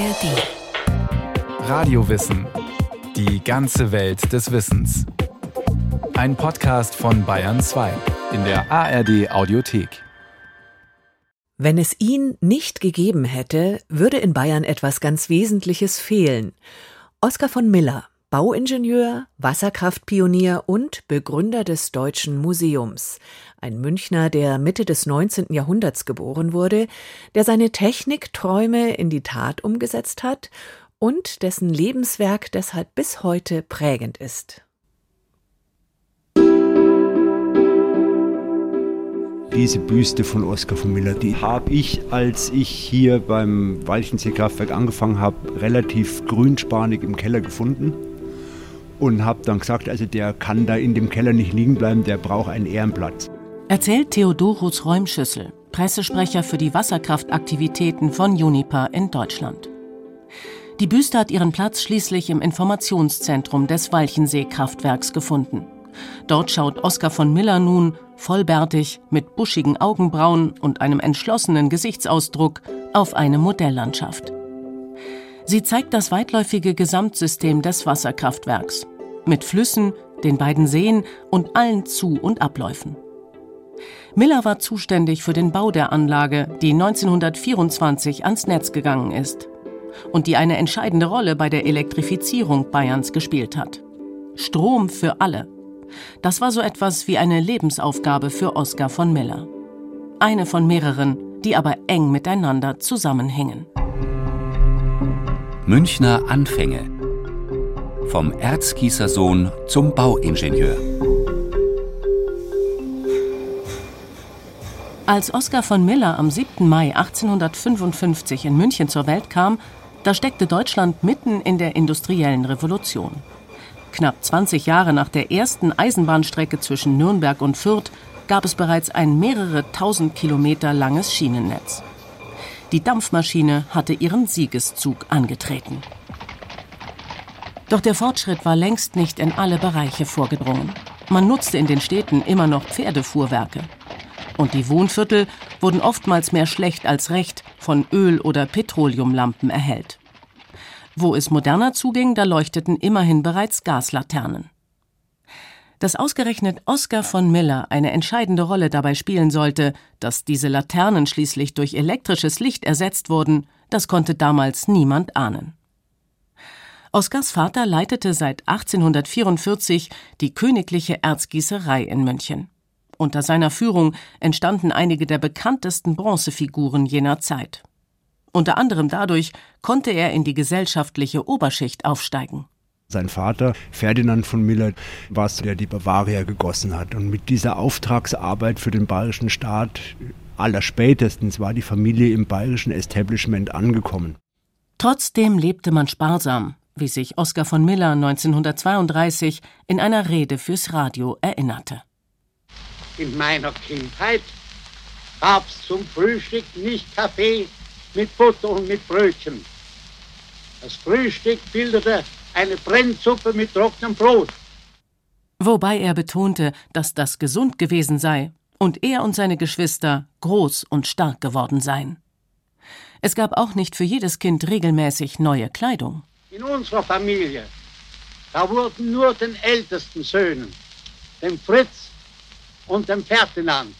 ARD. Radiowissen. Die ganze Welt des Wissens. Ein Podcast von Bayern 2 in der ARD Audiothek. Wenn es ihn nicht gegeben hätte, würde in Bayern etwas ganz Wesentliches fehlen. Oskar von Miller, Bauingenieur, Wasserkraftpionier und Begründer des Deutschen Museums. Ein Münchner, der Mitte des 19. Jahrhunderts geboren wurde, der seine Technikträume in die Tat umgesetzt hat und dessen Lebenswerk deshalb bis heute prägend ist. Diese Büste von Oskar von Miller, die habe ich, als ich hier beim Walchensee-Kraftwerk angefangen habe, relativ grünspanig im Keller gefunden und habe dann gesagt, also der kann da in dem Keller nicht liegen bleiben, der braucht einen Ehrenplatz. Erzählt Theodorus Räumschüssel, Pressesprecher für die Wasserkraftaktivitäten von Juniper in Deutschland. Die Büste hat ihren Platz schließlich im Informationszentrum des Walchensee-Kraftwerks gefunden. Dort schaut Oskar von Miller nun, vollbärtig, mit buschigen Augenbrauen und einem entschlossenen Gesichtsausdruck, auf eine Modelllandschaft. Sie zeigt das weitläufige Gesamtsystem des Wasserkraftwerks mit Flüssen, den beiden Seen und allen Zu- und Abläufen. Miller war zuständig für den Bau der Anlage, die 1924 ans Netz gegangen ist und die eine entscheidende Rolle bei der Elektrifizierung Bayerns gespielt hat. Strom für alle. Das war so etwas wie eine Lebensaufgabe für Oskar von Miller. Eine von mehreren, die aber eng miteinander zusammenhängen. Münchner Anfänge. Vom Erzgießersohn zum Bauingenieur. Als Oskar von Miller am 7. Mai 1855 in München zur Welt kam, da steckte Deutschland mitten in der industriellen Revolution. Knapp 20 Jahre nach der ersten Eisenbahnstrecke zwischen Nürnberg und Fürth gab es bereits ein mehrere tausend Kilometer langes Schienennetz. Die Dampfmaschine hatte ihren Siegeszug angetreten. Doch der Fortschritt war längst nicht in alle Bereiche vorgedrungen. Man nutzte in den Städten immer noch Pferdefuhrwerke. Und die Wohnviertel wurden oftmals mehr schlecht als recht von Öl- oder Petroleumlampen erhellt. Wo es moderner zuging, da leuchteten immerhin bereits Gaslaternen. Dass ausgerechnet Oskar von Miller eine entscheidende Rolle dabei spielen sollte, dass diese Laternen schließlich durch elektrisches Licht ersetzt wurden, das konnte damals niemand ahnen. Oskars Vater leitete seit 1844 die Königliche Erzgießerei in München. Unter seiner Führung entstanden einige der bekanntesten Bronzefiguren jener Zeit. Unter anderem dadurch konnte er in die gesellschaftliche Oberschicht aufsteigen. Sein Vater, Ferdinand von Miller, war es, der die Bavaria gegossen hat. Und mit dieser Auftragsarbeit für den bayerischen Staat, allerspätestens war die Familie im bayerischen Establishment angekommen. Trotzdem lebte man sparsam, wie sich Oskar von Miller 1932 in einer Rede fürs Radio erinnerte. In meiner Kindheit gab's zum Frühstück nicht Kaffee mit Butter und mit Brötchen. Das Frühstück bildete eine Brennsuppe mit trockenem Brot. Wobei er betonte, dass das gesund gewesen sei und er und seine Geschwister groß und stark geworden seien. Es gab auch nicht für jedes Kind regelmäßig neue Kleidung. In unserer Familie, da wurden nur den ältesten Söhnen, dem Fritz und dem Ferdinand,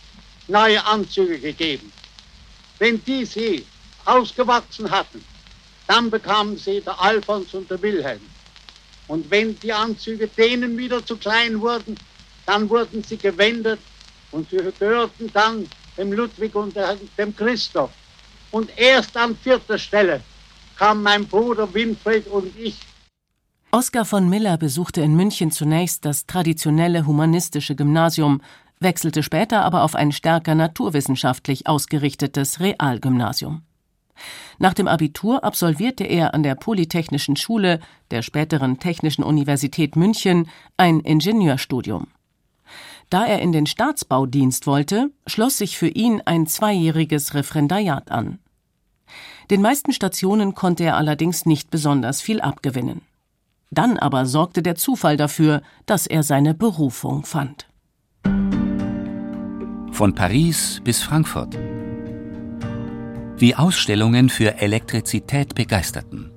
neue Anzüge gegeben. Wenn die sie ausgewachsen hatten, dann bekamen sie der Alfons und der Wilhelm. Und wenn die Anzüge denen wieder zu klein wurden, dann wurden sie gewendet und sie gehörten dann dem Ludwig und dem Christoph. Und erst an vierter Stelle kam mein Bruder Winfried und ich. Oskar von Miller besuchte in München zunächst das traditionelle humanistische Gymnasium, wechselte später aber auf ein stärker naturwissenschaftlich ausgerichtetes Realgymnasium. Nach dem Abitur absolvierte er an der Polytechnischen Schule der späteren Technischen Universität München ein Ingenieurstudium. Da er in den Staatsbaudienst wollte, schloss sich für ihn ein zweijähriges Referendariat an. Den meisten Stationen konnte er allerdings nicht besonders viel abgewinnen. Dann aber sorgte der Zufall dafür, dass er seine Berufung fand. Von Paris bis Frankfurt. wie Ausstellungen für Elektrizität begeisterten.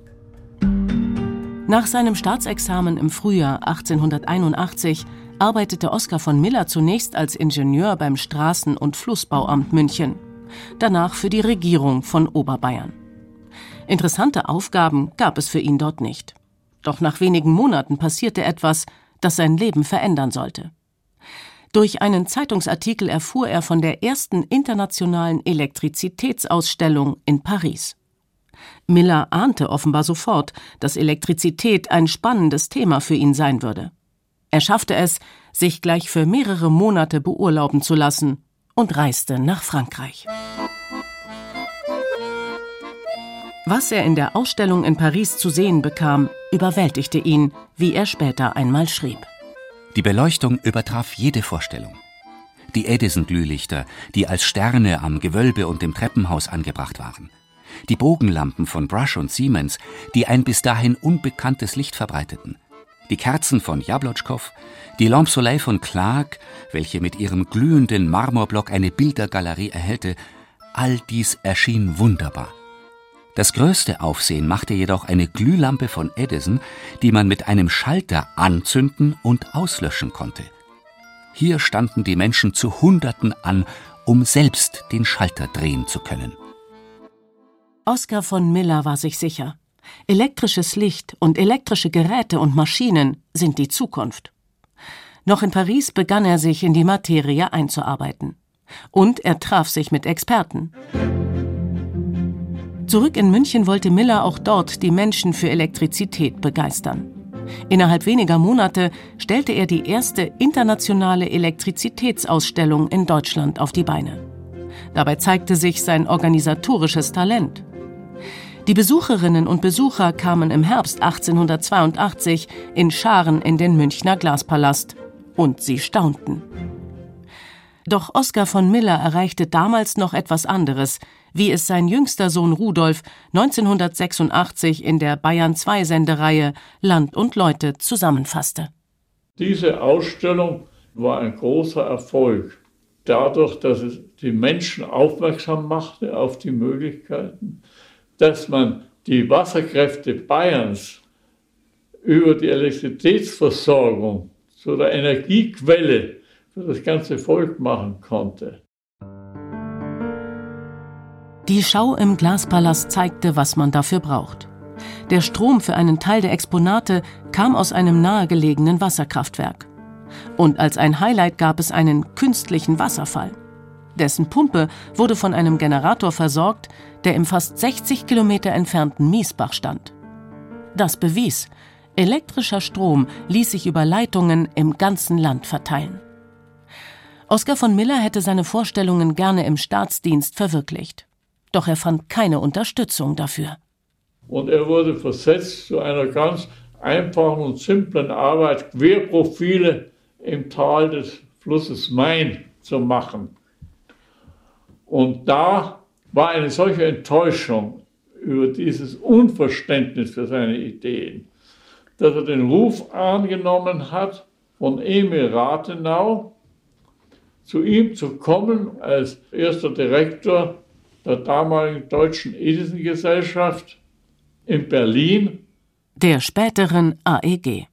Nach seinem Staatsexamen im Frühjahr 1881 arbeitete Oskar von Miller zunächst als Ingenieur beim Straßen- und Flussbauamt München, danach für die Regierung von Oberbayern. Interessante Aufgaben gab es für ihn dort nicht. Doch nach wenigen Monaten passierte etwas, das sein Leben verändern sollte. Durch einen Zeitungsartikel erfuhr er von der ersten internationalen Elektrizitätsausstellung in Paris. Miller ahnte offenbar sofort, dass Elektrizität ein spannendes Thema für ihn sein würde. Er schaffte es, sich gleich für mehrere Monate beurlauben zu lassen und reiste nach Frankreich. Was er in der Ausstellung in Paris zu sehen bekam, überwältigte ihn, wie er später einmal schrieb. Die Beleuchtung übertraf jede Vorstellung. Die Edison-Glühlichter, die als Sterne am Gewölbe und im Treppenhaus angebracht waren. Die Bogenlampen von Brush und Siemens, die ein bis dahin unbekanntes Licht verbreiteten. Die Kerzen von Jablotschkow, die Lampe von Clark, welche mit ihrem glühenden Marmorblock eine Bildergalerie erhellte, all dies erschien wunderbar. Das größte Aufsehen machte jedoch eine Glühlampe von Edison, die man mit einem Schalter anzünden und auslöschen konnte. Hier standen die Menschen zu Hunderten an, um selbst den Schalter drehen zu können. Oskar von Miller war sich sicher. Elektrisches Licht und elektrische Geräte und Maschinen sind die Zukunft. Noch in Paris begann er sich in die Materie einzuarbeiten. Und er traf sich mit Experten. Zurück in München wollte Miller auch dort die Menschen für Elektrizität begeistern. Innerhalb weniger Monate stellte er die erste internationale Elektrizitätsausstellung in Deutschland auf die Beine. Dabei zeigte sich sein organisatorisches Talent. Die Besucherinnen und Besucher kamen im Herbst 1882 in Scharen in den Münchner Glaspalast und sie staunten. Doch Oskar von Miller erreichte damals noch etwas anderes, wie es sein jüngster Sohn Rudolf 1986 in der Bayern 2 Sendereihe Land und Leute zusammenfasste. Diese Ausstellung war ein großer Erfolg. Dadurch, dass es die Menschen aufmerksam machte auf die Möglichkeiten, dass man die Wasserkräfte Bayerns über die Elektrizitätsversorgung zu der Energiequelle für das ganze Volk machen konnte. Die Schau im Glaspalast zeigte, was man dafür braucht. Der Strom für einen Teil der Exponate kam aus einem nahegelegenen Wasserkraftwerk. Und als ein Highlight gab es einen künstlichen Wasserfall. Dessen Pumpe wurde von einem Generator versorgt, der im fast 60 Kilometer entfernten Miesbach stand. Das bewies, elektrischer Strom ließ sich über Leitungen im ganzen Land verteilen. Oskar von Miller hätte seine Vorstellungen gerne im Staatsdienst verwirklicht. Doch er fand keine Unterstützung dafür. Und er wurde versetzt zu einer ganz einfachen und simplen Arbeit, Querprofile im Tal des Flusses Main zu machen. Und da war eine solche Enttäuschung über dieses Unverständnis für seine Ideen, dass er den Ruf angenommen hat, von Emil Rathenau zu ihm zu kommen als erster Direktor der damaligen Deutschen Edison-Gesellschaft in Berlin. Der späteren AEG.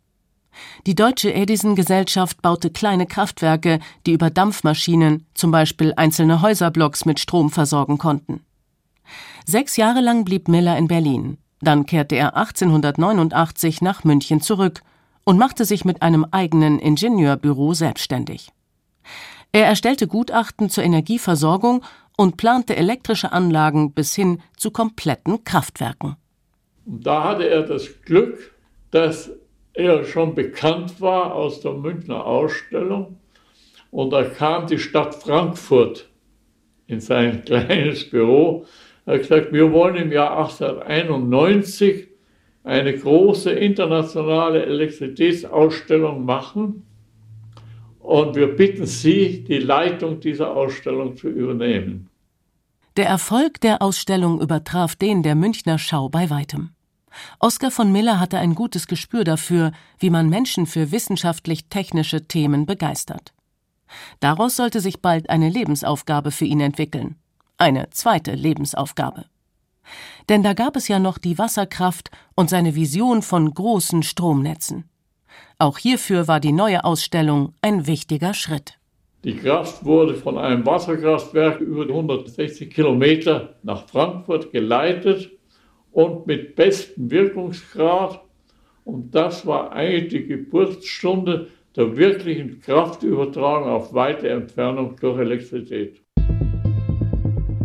Die Deutsche Edison-Gesellschaft baute kleine Kraftwerke, die über Dampfmaschinen zum Beispiel einzelne Häuserblocks mit Strom versorgen konnten. Sechs Jahre lang blieb Miller in Berlin. Dann kehrte er 1889 nach München zurück und machte sich mit einem eigenen Ingenieurbüro selbstständig. Er erstellte Gutachten zur Energieversorgung und plante elektrische Anlagen bis hin zu kompletten Kraftwerken. Da hatte er das Glück, dass er schon bekannt war aus der Münchner Ausstellung. Und da kam die Stadt Frankfurt in sein kleines Büro. Er hat gesagt, wir wollen im Jahr 1891 eine große internationale Elektrizitätsausstellung machen. Und wir bitten Sie, die Leitung dieser Ausstellung zu übernehmen. Der Erfolg der Ausstellung übertraf den der Münchner Schau bei weitem. Oskar von Miller hatte ein gutes Gespür dafür, wie man Menschen für wissenschaftlich-technische Themen begeistert. Daraus sollte sich bald eine Lebensaufgabe für ihn entwickeln. Eine zweite Lebensaufgabe. Denn da gab es ja noch die Wasserkraft und seine Vision von großen Stromnetzen. Auch hierfür war die neue Ausstellung ein wichtiger Schritt. Die Kraft wurde von einem Wasserkraftwerk über 160 Kilometer nach Frankfurt geleitet und mit bestem Wirkungsgrad. Und das war eigentlich die Geburtsstunde der wirklichen Kraftübertragung auf weite Entfernung durch Elektrizität.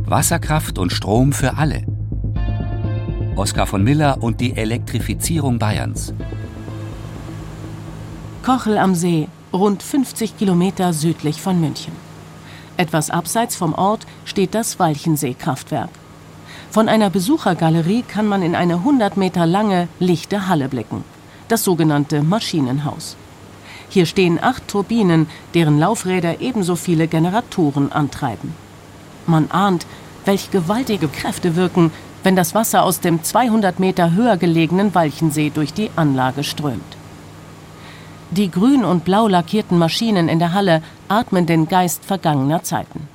Wasserkraft und Strom für alle. Oskar von Miller und die Elektrifizierung Bayerns. Kochel am See, rund 50 Kilometer südlich von München. Etwas abseits vom Ort steht das Walchensee-Kraftwerk. Von einer Besuchergalerie kann man in eine 100 Meter lange, lichte Halle blicken. Das sogenannte Maschinenhaus. Hier stehen acht Turbinen, deren Laufräder ebenso viele Generatoren antreiben. Man ahnt, welch gewaltige Kräfte wirken, wenn das Wasser aus dem 200 Meter höher gelegenen Walchensee durch die Anlage strömt. Die grün und blau lackierten Maschinen in der Halle atmen den Geist vergangener Zeiten.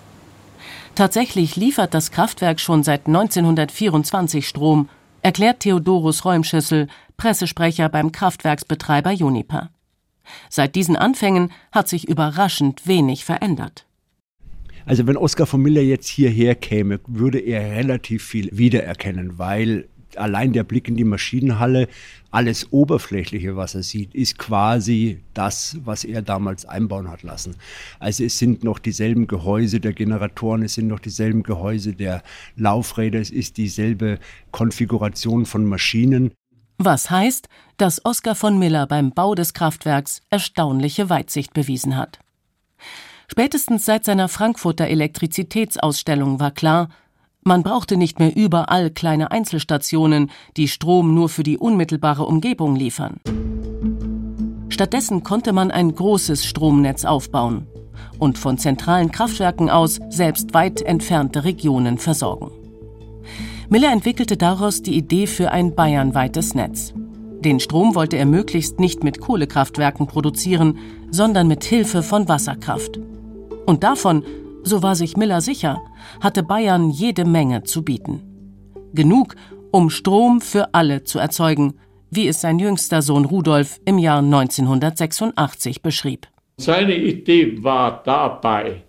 Tatsächlich liefert das Kraftwerk schon seit 1924 Strom, erklärt Theodorus Räumschüssel, Pressesprecher beim Kraftwerksbetreiber Juniper. Seit diesen Anfängen hat sich überraschend wenig verändert. Also wenn Oskar von Miller jetzt hierher käme, würde er relativ viel wiedererkennen, weil allein der Blick in die Maschinenhalle, alles Oberflächliche, was er sieht, ist quasi das, was er damals einbauen hat lassen. Also es sind noch dieselben Gehäuse der Generatoren, es sind noch dieselben Gehäuse der Laufräder, es ist dieselbe Konfiguration von Maschinen. Was heißt, dass Oskar von Miller beim Bau des Kraftwerks erstaunliche Weitsicht bewiesen hat. Spätestens seit seiner Frankfurter Elektrizitätsausstellung war klar, man brauchte nicht mehr überall kleine Einzelstationen, die Strom nur für die unmittelbare Umgebung liefern. Stattdessen konnte man ein großes Stromnetz aufbauen und von zentralen Kraftwerken aus selbst weit entfernte Regionen versorgen. Miller entwickelte daraus die Idee für ein bayernweites Netz. Den Strom wollte er möglichst nicht mit Kohlekraftwerken produzieren, sondern mit Hilfe von Wasserkraft. Und davon so war sich Miller sicher, hatte Bayern jede Menge zu bieten. Genug, um Strom für alle zu erzeugen, wie es sein jüngster Sohn Rudolf im Jahr 1986 beschrieb. Seine Idee war dabei,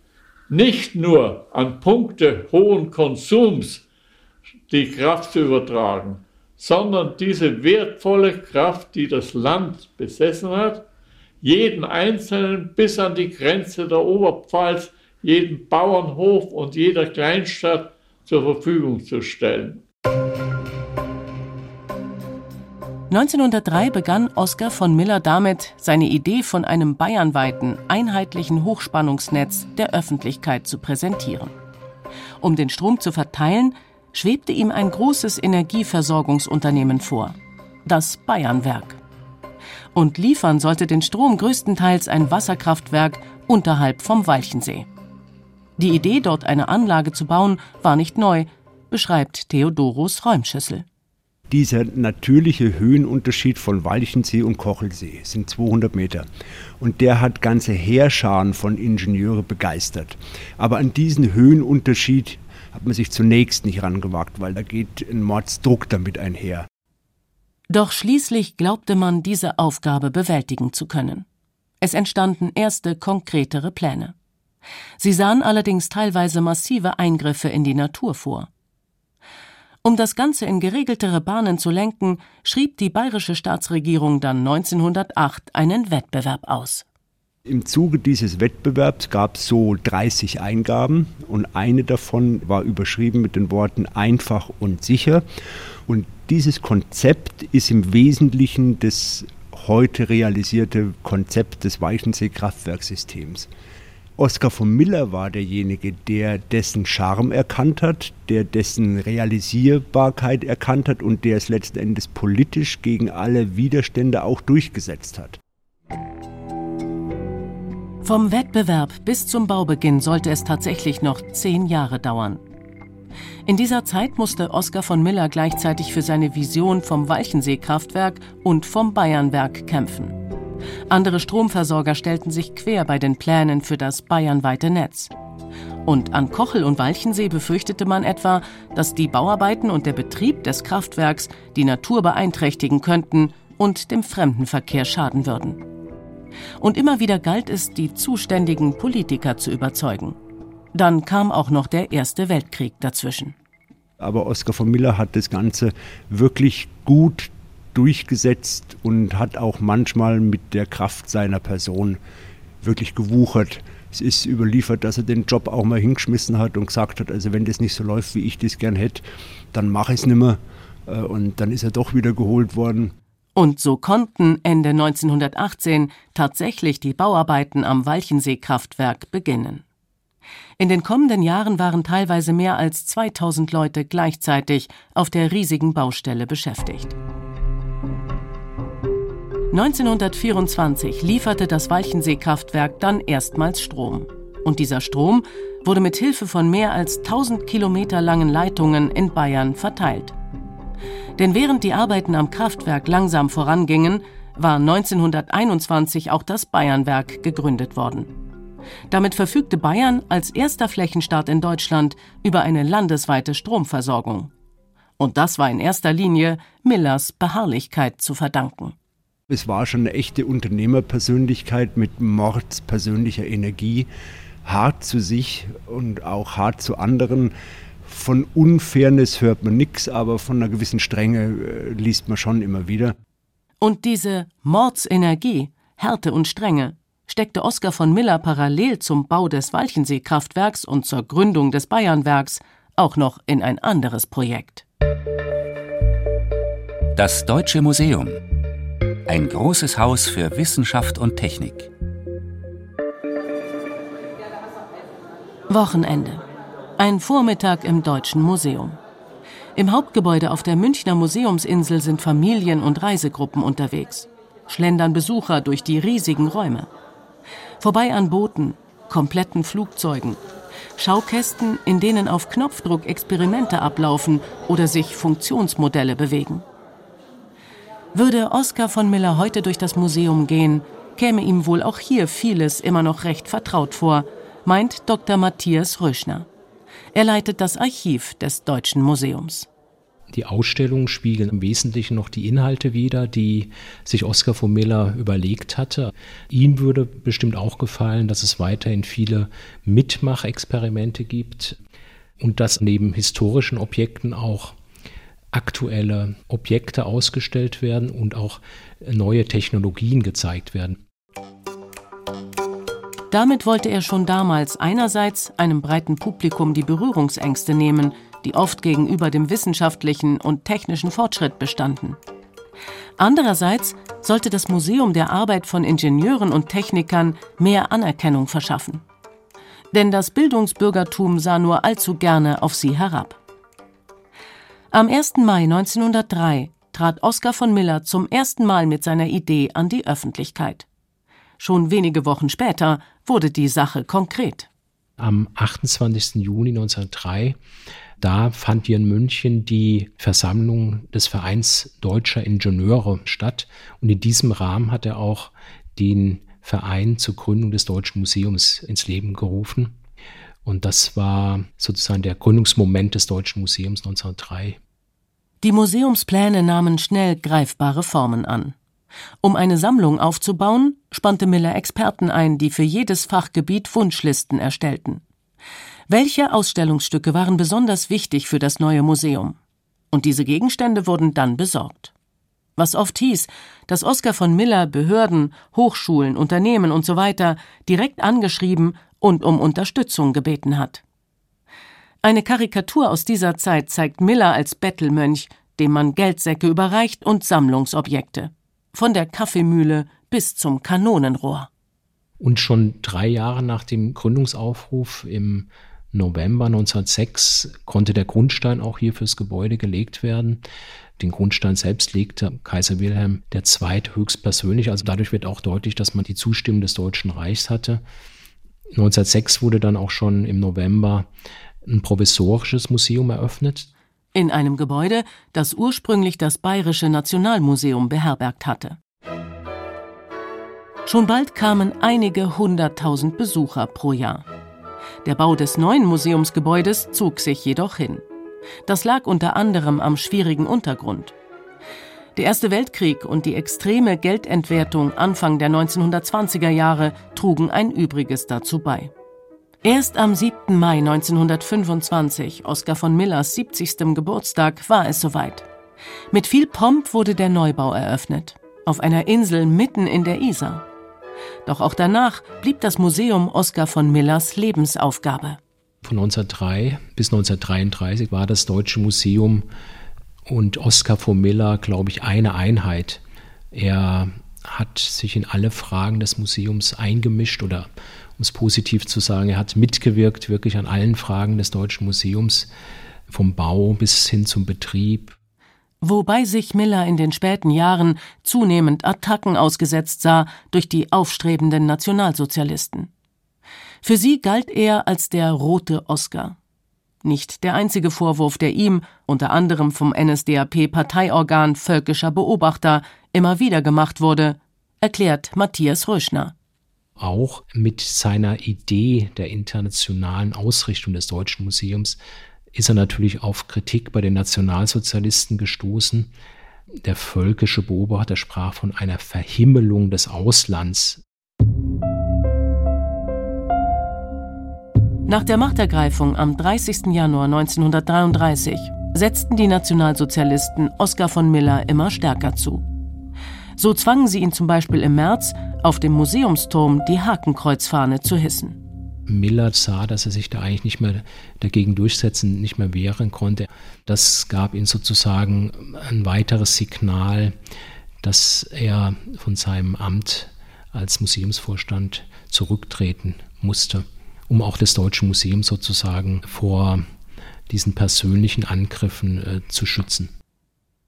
nicht nur an Punkte hohen Konsums die Kraft zu übertragen, sondern diese wertvolle Kraft, die das Land besessen hat, jeden Einzelnen bis an die Grenze der Oberpfalz jedem Bauernhof und jeder Kleinstadt zur Verfügung zu stellen. 1903 begann Oskar von Miller damit, seine Idee von einem bayernweiten, einheitlichen Hochspannungsnetz der Öffentlichkeit zu präsentieren. Um den Strom zu verteilen, schwebte ihm ein großes Energieversorgungsunternehmen vor, das Bayernwerk. Und liefern sollte den Strom größtenteils ein Wasserkraftwerk unterhalb vom Walchensee. Die Idee, dort eine Anlage zu bauen, war nicht neu, beschreibt Theodorus Räumschüssel. Dieser natürliche Höhenunterschied von Walchensee und Kochelsee sind 200 Meter. Und der hat ganze Heerscharen von Ingenieure begeistert. Aber an diesen Höhenunterschied hat man sich zunächst nicht rangewagt, weil da geht ein Mordsdruck damit einher. Doch schließlich glaubte man, diese Aufgabe bewältigen zu können. Es entstanden erste konkretere Pläne. Sie sahen allerdings teilweise massive Eingriffe in die Natur vor. Um das Ganze in geregeltere Bahnen zu lenken, schrieb die bayerische Staatsregierung dann 1908 einen Wettbewerb aus. Im Zuge dieses Wettbewerbs gab es so 30 Eingaben und eine davon war überschrieben mit den Worten einfach und sicher. Und dieses Konzept ist im Wesentlichen das heute realisierte Konzept des Weichensee-Kraftwerksystems. Oskar von Miller war derjenige, der dessen Charme erkannt hat, der dessen Realisierbarkeit erkannt hat und der es letzten Endes politisch gegen alle Widerstände auch durchgesetzt hat. Vom Wettbewerb bis zum Baubeginn sollte es tatsächlich noch zehn Jahre dauern. In dieser Zeit musste Oskar von Miller gleichzeitig für seine Vision vom Walchensee-Kraftwerk und vom Bayernwerk kämpfen. Andere Stromversorger stellten sich quer bei den Plänen für das bayernweite Netz. Und an Kochel und Walchensee befürchtete man etwa, dass die Bauarbeiten und der Betrieb des Kraftwerks die Natur beeinträchtigen könnten und dem Fremdenverkehr schaden würden. Und immer wieder galt es, die zuständigen Politiker zu überzeugen. Dann kam auch noch der Erste Weltkrieg dazwischen. Aber Oskar von Miller hat das Ganze wirklich gut durchgesetzt und hat auch manchmal mit der Kraft seiner Person wirklich gewuchert. Es ist überliefert, dass er den Job auch mal hingeschmissen hat und gesagt hat, also wenn das nicht so läuft, wie ich das gern hätte, dann mache ich es nicht mehr. Äh, und dann ist er doch wieder geholt worden. Und so konnten Ende 1918 tatsächlich die Bauarbeiten am Walchensee-Kraftwerk beginnen. In den kommenden Jahren waren teilweise mehr als 2000 Leute gleichzeitig auf der riesigen Baustelle beschäftigt. 1924 lieferte das Walchensee-Kraftwerk dann erstmals Strom. Und dieser Strom wurde mit Hilfe von mehr als 1000 Kilometer langen Leitungen in Bayern verteilt. Denn während die Arbeiten am Kraftwerk langsam vorangingen, war 1921 auch das Bayernwerk gegründet worden. Damit verfügte Bayern als erster Flächenstaat in Deutschland über eine landesweite Stromversorgung. Und das war in erster Linie Millers Beharrlichkeit zu verdanken. Es war schon eine echte Unternehmerpersönlichkeit mit mordspersönlicher Energie, hart zu sich und auch hart zu anderen. Von Unfairness hört man nichts, aber von einer gewissen Strenge äh, liest man schon immer wieder. Und diese Mordsenergie, Härte und Strenge steckte Oskar von Miller parallel zum Bau des Walchensee-Kraftwerks und zur Gründung des Bayernwerks auch noch in ein anderes Projekt. Das Deutsche Museum. Ein großes Haus für Wissenschaft und Technik. Wochenende. Ein Vormittag im Deutschen Museum. Im Hauptgebäude auf der Münchner Museumsinsel sind Familien und Reisegruppen unterwegs. Schlendern Besucher durch die riesigen Räume. Vorbei an Booten, kompletten Flugzeugen, Schaukästen, in denen auf Knopfdruck Experimente ablaufen oder sich Funktionsmodelle bewegen. Würde Oskar von Miller heute durch das Museum gehen, käme ihm wohl auch hier vieles immer noch recht vertraut vor, meint Dr. Matthias Röschner. Er leitet das Archiv des Deutschen Museums. Die Ausstellungen spiegeln im Wesentlichen noch die Inhalte wider, die sich Oskar von Miller überlegt hatte. Ihm würde bestimmt auch gefallen, dass es weiterhin viele Mitmachexperimente gibt und dass neben historischen Objekten auch aktuelle Objekte ausgestellt werden und auch neue Technologien gezeigt werden. Damit wollte er schon damals einerseits einem breiten Publikum die Berührungsängste nehmen, die oft gegenüber dem wissenschaftlichen und technischen Fortschritt bestanden. Andererseits sollte das Museum der Arbeit von Ingenieuren und Technikern mehr Anerkennung verschaffen. Denn das Bildungsbürgertum sah nur allzu gerne auf sie herab. Am 1. Mai 1903 trat Oskar von Miller zum ersten Mal mit seiner Idee an die Öffentlichkeit. Schon wenige Wochen später wurde die Sache konkret. Am 28. Juni 1903, da fand hier in München die Versammlung des Vereins Deutscher Ingenieure statt. Und in diesem Rahmen hat er auch den Verein zur Gründung des Deutschen Museums ins Leben gerufen. Und das war sozusagen der Gründungsmoment des Deutschen Museums 1903. Die Museumspläne nahmen schnell greifbare Formen an. Um eine Sammlung aufzubauen, spannte Miller Experten ein, die für jedes Fachgebiet Wunschlisten erstellten. Welche Ausstellungsstücke waren besonders wichtig für das neue Museum? Und diese Gegenstände wurden dann besorgt. Was oft hieß, dass Oskar von Miller Behörden, Hochschulen, Unternehmen usw. So direkt angeschrieben und um Unterstützung gebeten hat. Eine Karikatur aus dieser Zeit zeigt Miller als Bettelmönch, dem man Geldsäcke überreicht und Sammlungsobjekte von der Kaffeemühle bis zum Kanonenrohr. Und schon drei Jahre nach dem Gründungsaufruf im November 1906 konnte der Grundstein auch hier fürs Gebäude gelegt werden. Den Grundstein selbst legte Kaiser Wilhelm II. höchstpersönlich. Also dadurch wird auch deutlich, dass man die Zustimmung des Deutschen Reichs hatte. 1906 wurde dann auch schon im November ein provisorisches Museum eröffnet in einem Gebäude, das ursprünglich das Bayerische Nationalmuseum beherbergt hatte. Schon bald kamen einige hunderttausend Besucher pro Jahr. Der Bau des neuen Museumsgebäudes zog sich jedoch hin. Das lag unter anderem am schwierigen Untergrund. Der Erste Weltkrieg und die extreme Geldentwertung Anfang der 1920er Jahre trugen ein Übriges dazu bei. Erst am 7. Mai 1925, Oskar von Millers 70. Geburtstag, war es soweit. Mit viel Pomp wurde der Neubau eröffnet, auf einer Insel mitten in der Isar. Doch auch danach blieb das Museum Oskar von Millers Lebensaufgabe. Von 1903 bis 1933 war das Deutsche Museum und Oskar von Miller, glaube ich, eine Einheit. Er hat sich in alle Fragen des Museums eingemischt oder um es positiv zu sagen, er hat mitgewirkt wirklich an allen Fragen des Deutschen Museums, vom Bau bis hin zum Betrieb. Wobei sich Miller in den späten Jahren zunehmend Attacken ausgesetzt sah durch die aufstrebenden Nationalsozialisten. Für sie galt er als der rote Oscar. Nicht der einzige Vorwurf, der ihm, unter anderem vom NSDAP-Parteiorgan Völkischer Beobachter, immer wieder gemacht wurde, erklärt Matthias Röschner. Auch mit seiner Idee der internationalen Ausrichtung des Deutschen Museums ist er natürlich auf Kritik bei den Nationalsozialisten gestoßen. Der völkische Beobachter sprach von einer Verhimmelung des Auslands. Nach der Machtergreifung am 30. Januar 1933 setzten die Nationalsozialisten Oskar von Miller immer stärker zu. So zwangen sie ihn zum Beispiel im März, auf dem Museumsturm die Hakenkreuzfahne zu hissen. Miller sah, dass er sich da eigentlich nicht mehr dagegen durchsetzen, nicht mehr wehren konnte. Das gab ihm sozusagen ein weiteres Signal, dass er von seinem Amt als Museumsvorstand zurücktreten musste um auch das Deutsche Museum sozusagen vor diesen persönlichen Angriffen äh, zu schützen.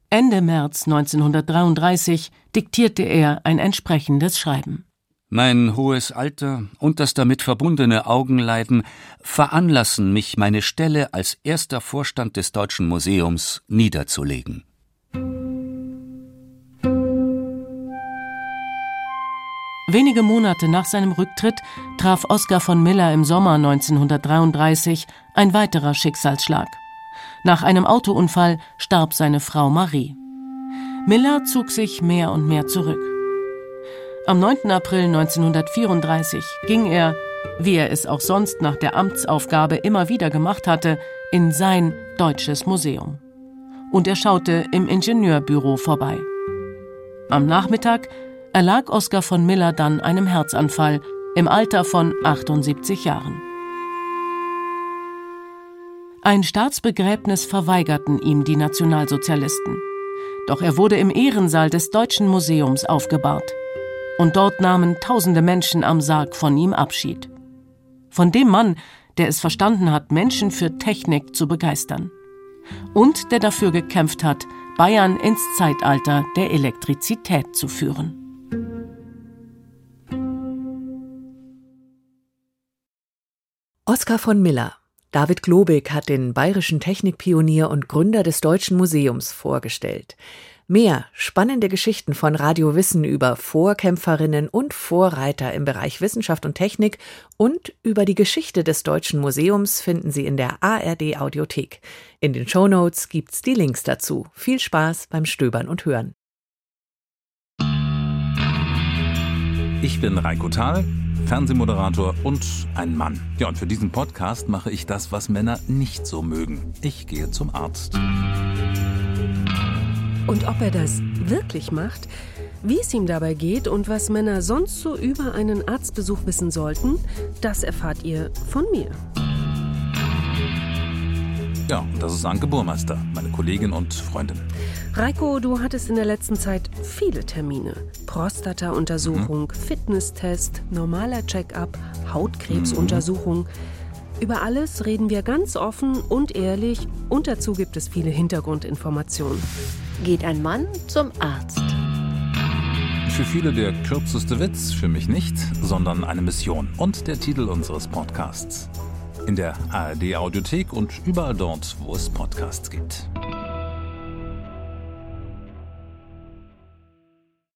Ende März 1933 diktierte er ein entsprechendes Schreiben. Mein hohes Alter und das damit verbundene Augenleiden veranlassen mich, meine Stelle als erster Vorstand des Deutschen Museums niederzulegen. Wenige Monate nach seinem Rücktritt traf Oskar von Miller im Sommer 1933 ein weiterer Schicksalsschlag. Nach einem Autounfall starb seine Frau Marie. Miller zog sich mehr und mehr zurück. Am 9. April 1934 ging er, wie er es auch sonst nach der Amtsaufgabe immer wieder gemacht hatte, in sein deutsches Museum. Und er schaute im Ingenieurbüro vorbei. Am Nachmittag erlag Oskar von Miller dann einem Herzanfall im Alter von 78 Jahren. Ein Staatsbegräbnis verweigerten ihm die Nationalsozialisten. Doch er wurde im Ehrensaal des Deutschen Museums aufgebahrt. Und dort nahmen tausende Menschen am Sarg von ihm Abschied. Von dem Mann, der es verstanden hat, Menschen für Technik zu begeistern. Und der dafür gekämpft hat, Bayern ins Zeitalter der Elektrizität zu führen. Oskar von Miller. David Globig hat den bayerischen Technikpionier und Gründer des Deutschen Museums vorgestellt. Mehr spannende Geschichten von Radio Wissen über Vorkämpferinnen und Vorreiter im Bereich Wissenschaft und Technik und über die Geschichte des Deutschen Museums finden Sie in der ARD Audiothek. In den Show Notes gibt's die Links dazu. Viel Spaß beim Stöbern und Hören. Ich bin Reiko Thal Fernsehmoderator und ein Mann. Ja, und für diesen Podcast mache ich das, was Männer nicht so mögen. Ich gehe zum Arzt. Und ob er das wirklich macht, wie es ihm dabei geht und was Männer sonst so über einen Arztbesuch wissen sollten, das erfahrt ihr von mir. Ja, und das ist Anke Burmeister, meine Kollegin und Freundin. Reiko, du hattest in der letzten Zeit viele Termine. Prostata-Untersuchung, mhm. Fitnesstest, normaler Check-up, Hautkrebsuntersuchung. Mhm. Über alles reden wir ganz offen und ehrlich und dazu gibt es viele Hintergrundinformationen. Geht ein Mann zum Arzt? Für viele der kürzeste Witz, für mich nicht, sondern eine Mission und der Titel unseres Podcasts. In der ARD Audiothek und überall dort, wo es Podcasts gibt.